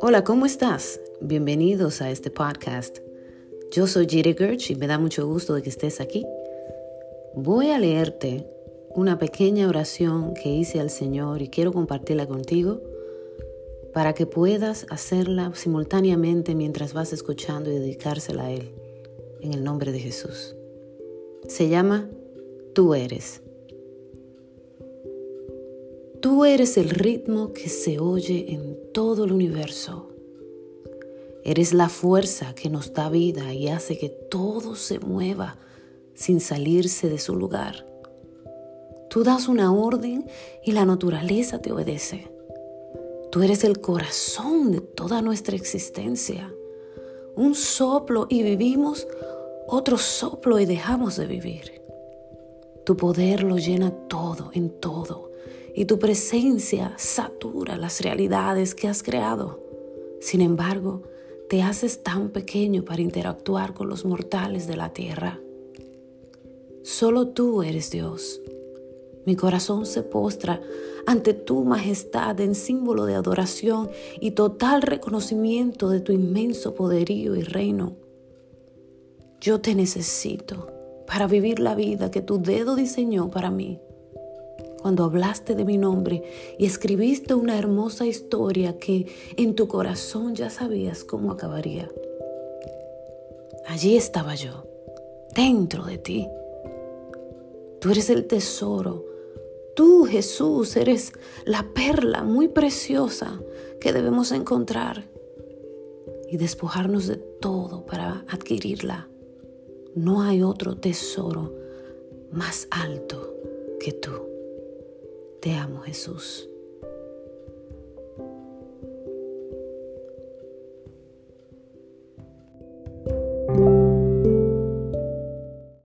Hola, ¿cómo estás? Bienvenidos a este podcast. Yo soy Jiri Gertz y me da mucho gusto de que estés aquí. Voy a leerte una pequeña oración que hice al Señor y quiero compartirla contigo para que puedas hacerla simultáneamente mientras vas escuchando y dedicársela a Él, en el nombre de Jesús. Se llama Tú eres. Tú eres el ritmo que se oye en todo el universo. Eres la fuerza que nos da vida y hace que todo se mueva sin salirse de su lugar. Tú das una orden y la naturaleza te obedece. Tú eres el corazón de toda nuestra existencia. Un soplo y vivimos, otro soplo y dejamos de vivir. Tu poder lo llena todo, en todo y tu presencia satura las realidades que has creado. Sin embargo, te haces tan pequeño para interactuar con los mortales de la tierra. Solo tú eres Dios. Mi corazón se postra ante tu majestad en símbolo de adoración y total reconocimiento de tu inmenso poderío y reino. Yo te necesito para vivir la vida que tu dedo diseñó para mí cuando hablaste de mi nombre y escribiste una hermosa historia que en tu corazón ya sabías cómo acabaría. Allí estaba yo, dentro de ti. Tú eres el tesoro. Tú, Jesús, eres la perla muy preciosa que debemos encontrar y despojarnos de todo para adquirirla. No hay otro tesoro más alto que tú. Te amo Jesús.